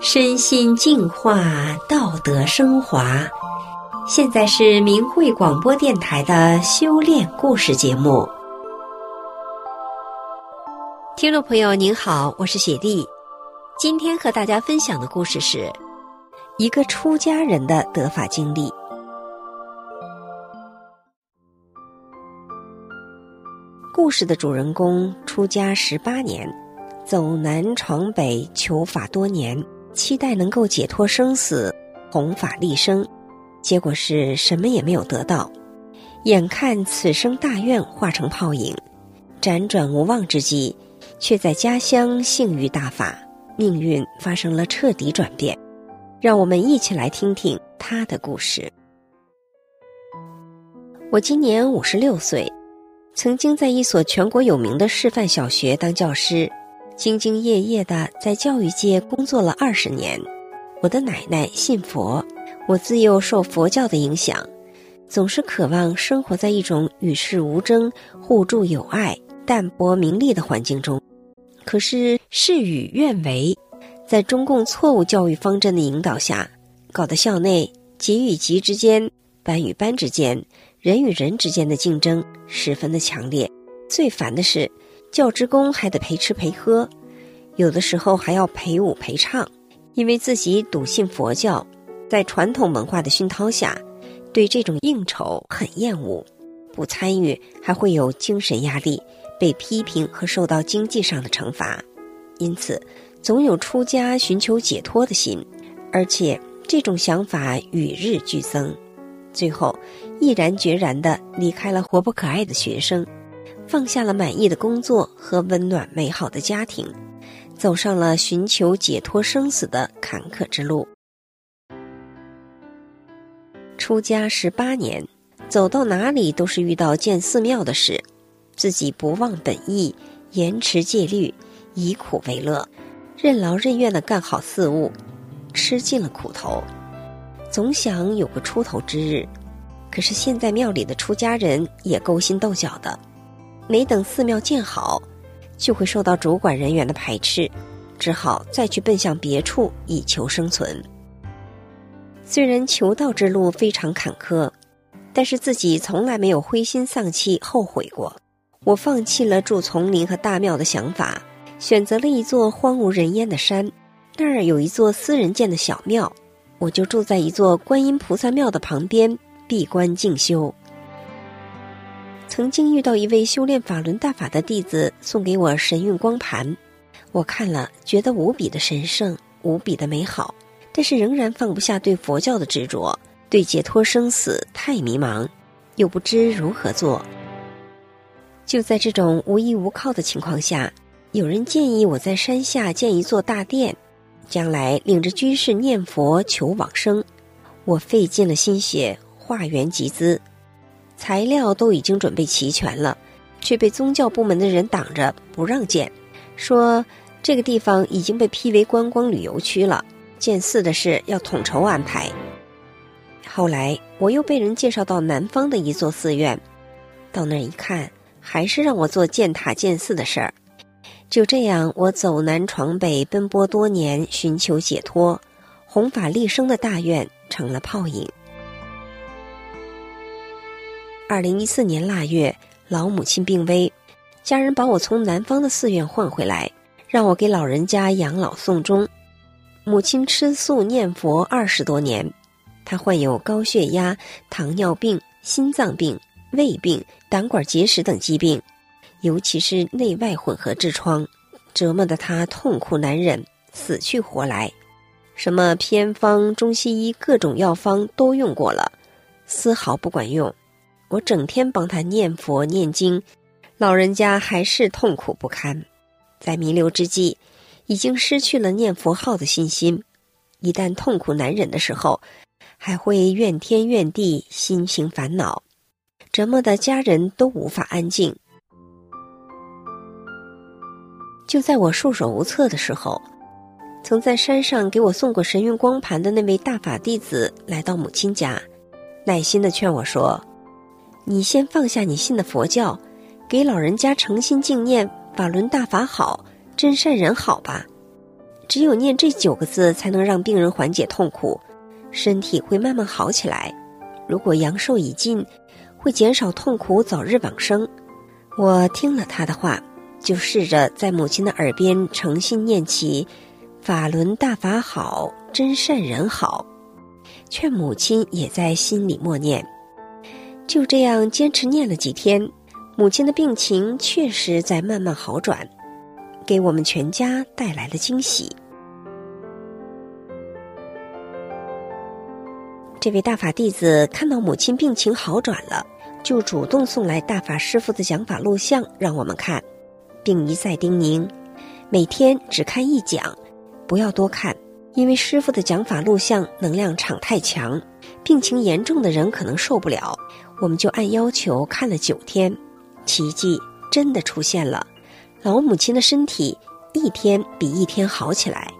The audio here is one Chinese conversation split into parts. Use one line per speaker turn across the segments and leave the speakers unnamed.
身心净化，道德升华。现在是明慧广播电台的修炼故事节目。听众朋友您好，我是雪莉。今天和大家分享的故事是一个出家人的得法经历。故事的主人公出家十八年，走南闯北求法多年，期待能够解脱生死，弘法利生，结果是什么也没有得到。眼看此生大愿化成泡影，辗转无望之际，却在家乡幸遇大法，命运发生了彻底转变。让我们一起来听听他的故事。我今年五十六岁。曾经在一所全国有名的示范小学当教师，兢兢业业地在教育界工作了二十年。我的奶奶信佛，我自幼受佛教的影响，总是渴望生活在一种与世无争、互助友爱、淡泊名利的环境中。可是事与愿违，在中共错误教育方针的引导下，搞得校内级与级之间、班与班之间。人与人之间的竞争十分的强烈，最烦的是，教职工还得陪吃陪喝，有的时候还要陪舞陪唱。因为自己笃信佛教，在传统文化的熏陶下，对这种应酬很厌恶，不参与还会有精神压力，被批评和受到经济上的惩罚，因此总有出家寻求解脱的心，而且这种想法与日俱增。最后，毅然决然地离开了活泼可爱的学生，放下了满意的工作和温暖美好的家庭，走上了寻求解脱生死的坎坷之路。出家十八年，走到哪里都是遇到建寺庙的事，自己不忘本意，严持戒律，以苦为乐，任劳任怨地干好寺务，吃尽了苦头。总想有个出头之日，可是现在庙里的出家人也勾心斗角的，没等寺庙建好，就会受到主管人员的排斥，只好再去奔向别处以求生存。虽然求道之路非常坎坷，但是自己从来没有灰心丧气、后悔过。我放弃了住丛林和大庙的想法，选择了一座荒无人烟的山，那儿有一座私人建的小庙。我就住在一座观音菩萨庙的旁边，闭关静修。曾经遇到一位修炼法轮大法的弟子送给我神韵光盘，我看了觉得无比的神圣，无比的美好，但是仍然放不下对佛教的执着，对解脱生死太迷茫，又不知如何做。就在这种无依无靠的情况下，有人建议我在山下建一座大殿。将来领着居士念佛求往生，我费尽了心血，化缘集资，材料都已经准备齐全了，却被宗教部门的人挡着不让建，说这个地方已经被批为观光旅游区了，建寺的事要统筹安排。后来我又被人介绍到南方的一座寺院，到那儿一看，还是让我做建塔建寺的事儿。就这样，我走南闯北，奔波多年，寻求解脱、弘法利生的大愿成了泡影。二零一四年腊月，老母亲病危，家人把我从南方的寺院换回来，让我给老人家养老送终。母亲吃素念佛二十多年，她患有高血压、糖尿病、心脏病、胃病、胆管结石等疾病。尤其是内外混合痔疮，折磨得她痛苦难忍，死去活来。什么偏方、中西医各种药方都用过了，丝毫不管用。我整天帮他念佛念经，老人家还是痛苦不堪。在弥留之际，已经失去了念佛号的信心。一旦痛苦难忍的时候，还会怨天怨地，心情烦恼，折磨的家人都无法安静。就在我束手无策的时候，曾在山上给我送过神韵光盘的那位大法弟子来到母亲家，耐心的劝我说：“你先放下你信的佛教，给老人家诚心敬念法轮大法好，真善人好吧。”只有念这九个字，才能让病人缓解痛苦，身体会慢慢好起来。如果阳寿已尽，会减少痛苦，早日往生。我听了他的话，就试着在母亲的耳边诚心念起“法轮大法好，真善人好”，劝母亲也在心里默念。就这样坚持念了几天，母亲的病情确实在慢慢好转。给我们全家带来了惊喜。这位大法弟子看到母亲病情好转了，就主动送来大法师父的讲法录像让我们看，并一再叮咛：每天只看一讲，不要多看，因为师父的讲法录像能量场太强，病情严重的人可能受不了。我们就按要求看了九天，奇迹真的出现了。老母亲的身体一天比一天好起来。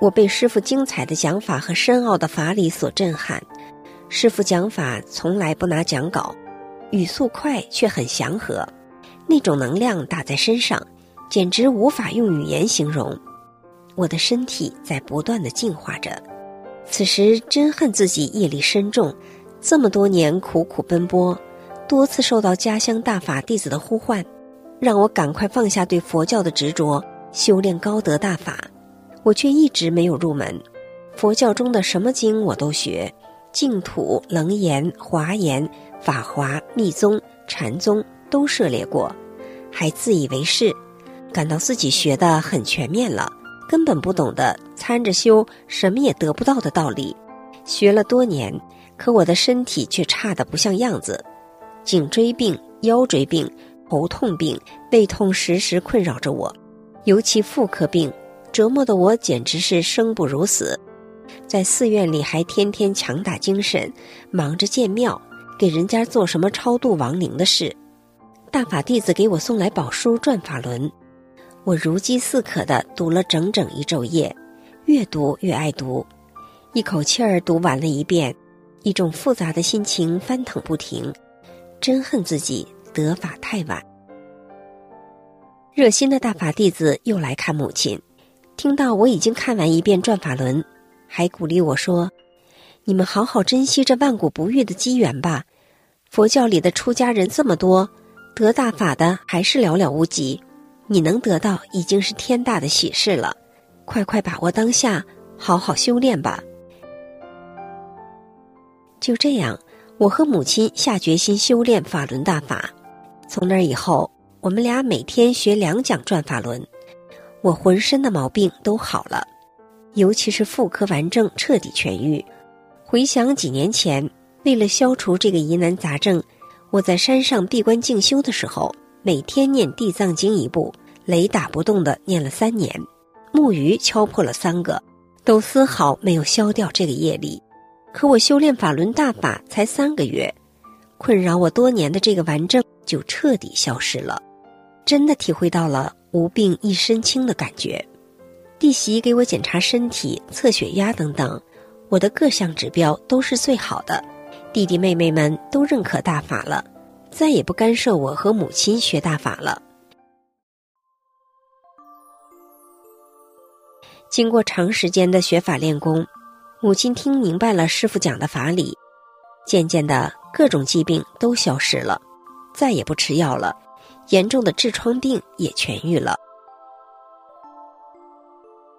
我被师傅精彩的讲法和深奥的法理所震撼。师傅讲法从来不拿讲稿，语速快却很祥和，那种能量打在身上，简直无法用语言形容。我的身体在不断的进化着。此时真恨自己业力深重，这么多年苦苦奔波。多次受到家乡大法弟子的呼唤，让我赶快放下对佛教的执着，修炼高德大法。我却一直没有入门。佛教中的什么经我都学，净土、楞严、华严、法华、密宗、禅宗都涉猎过，还自以为是，感到自己学得很全面了，根本不懂得参着修什么也得不到的道理。学了多年，可我的身体却差得不像样子。颈椎病、腰椎病、头痛病、胃痛时时困扰着我，尤其妇科病折磨得我简直是生不如死。在寺院里还天天强打精神，忙着建庙，给人家做什么超度亡灵的事。大法弟子给我送来宝书《转法轮》，我如饥似渴地读了整整一昼夜，越读越爱读，一口气儿读完了一遍，一种复杂的心情翻腾不停。真恨自己得法太晚。热心的大法弟子又来看母亲，听到我已经看完一遍《转法轮》，还鼓励我说：“你们好好珍惜这万古不遇的机缘吧。佛教里的出家人这么多，得大法的还是寥寥无几。你能得到已经是天大的喜事了，快快把握当下，好好修炼吧。”就这样。我和母亲下决心修炼法轮大法，从那以后，我们俩每天学两讲转法轮，我浑身的毛病都好了，尤其是妇科顽症彻底痊愈。回想几年前，为了消除这个疑难杂症，我在山上闭关静修的时候，每天念地藏经一部，雷打不动地念了三年，木鱼敲破了三个，都丝毫没有消掉这个业力。可我修炼法轮大法才三个月，困扰我多年的这个顽症就彻底消失了，真的体会到了无病一身轻的感觉。弟媳给我检查身体、测血压等等，我的各项指标都是最好的。弟弟妹妹们都认可大法了，再也不干涉我和母亲学大法了。经过长时间的学法练功。母亲听明白了师傅讲的法理，渐渐的各种疾病都消失了，再也不吃药了，严重的痔疮病也痊愈了。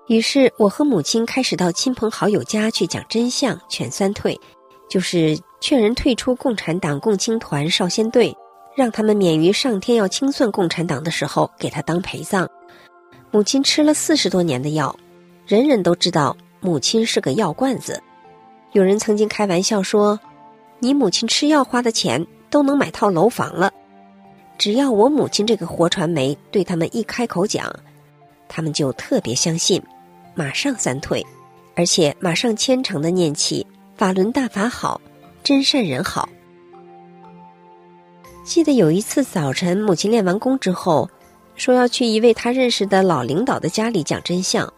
于是我和母亲开始到亲朋好友家去讲真相，劝三退，就是劝人退出共产党共青团少先队，让他们免于上天要清算共产党的时候给他当陪葬。母亲吃了四十多年的药，人人都知道。母亲是个药罐子，有人曾经开玩笑说：“你母亲吃药花的钱都能买套楼房了。”只要我母亲这个活传媒对他们一开口讲，他们就特别相信，马上三退，而且马上虔诚的念起“法轮大法好，真善人好”。记得有一次早晨，母亲练完功之后，说要去一位他认识的老领导的家里讲真相，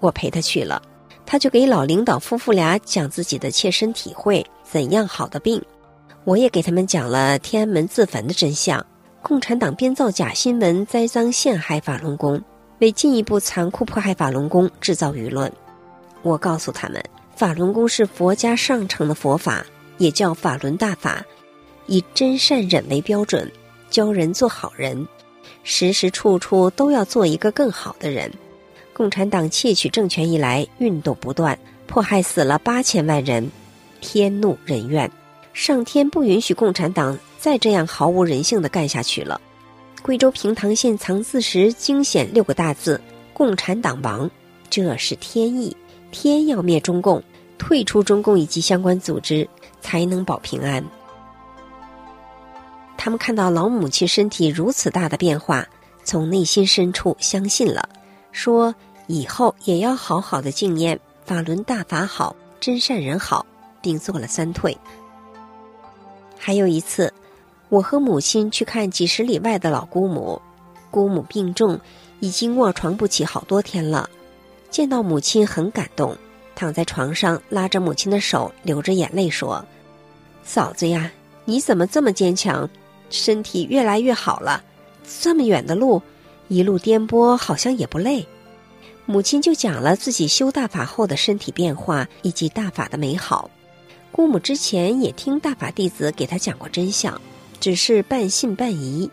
我陪他去了。他就给老领导夫妇俩讲自己的切身体会，怎样好的病。我也给他们讲了天安门自焚的真相，共产党编造假新闻栽赃陷害法轮功，为进一步残酷迫害法轮功制造舆论。我告诉他们，法轮功是佛家上乘的佛法，也叫法轮大法，以真善忍为标准，教人做好人，时时处处都要做一个更好的人。共产党窃取政权以来，运动不断，迫害死了八千万人，天怒人怨，上天不允许共产党再这样毫无人性的干下去了。贵州平塘县藏字石惊显六个大字：“共产党亡”，这是天意，天要灭中共，退出中共以及相关组织，才能保平安。他们看到老母亲身体如此大的变化，从内心深处相信了，说以后也要好好的敬念法轮大法好，真善人好，并做了三退。还有一次。我和母亲去看几十里外的老姑母，姑母病重，已经卧床不起好多天了。见到母亲很感动，躺在床上拉着母亲的手，流着眼泪说：“嫂子呀，你怎么这么坚强？身体越来越好了，这么远的路，一路颠簸，好像也不累。”母亲就讲了自己修大法后的身体变化以及大法的美好。姑母之前也听大法弟子给她讲过真相。只是半信半疑，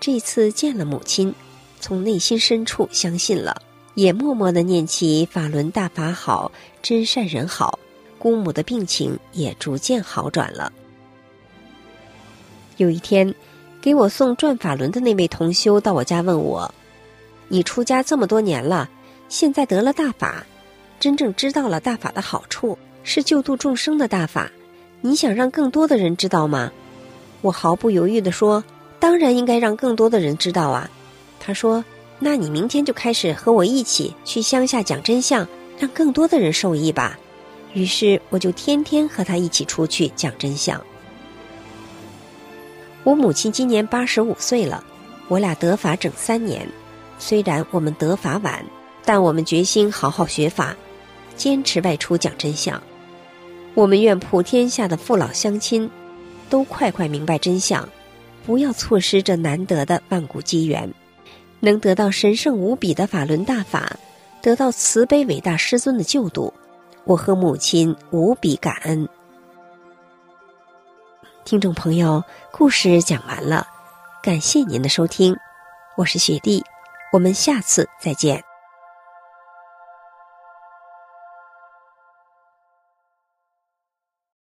这次见了母亲，从内心深处相信了，也默默的念起“法轮大法好，真善人好”，姑母的病情也逐渐好转了。有一天，给我送转法轮的那位同修到我家问我：“你出家这么多年了，现在得了大法，真正知道了大法的好处，是救度众生的大法，你想让更多的人知道吗？”我毫不犹豫地说：“当然应该让更多的人知道啊！”他说：“那你明天就开始和我一起去乡下讲真相，让更多的人受益吧。”于是我就天天和他一起出去讲真相。我母亲今年八十五岁了，我俩得法整三年。虽然我们得法晚，但我们决心好好学法，坚持外出讲真相。我们愿普天下的父老乡亲。都快快明白真相，不要错失这难得的万古机缘，能得到神圣无比的法轮大法，得到慈悲伟大师尊的救度，我和母亲无比感恩。听众朋友，故事讲完了，感谢您的收听，我是雪弟，我们下次再见。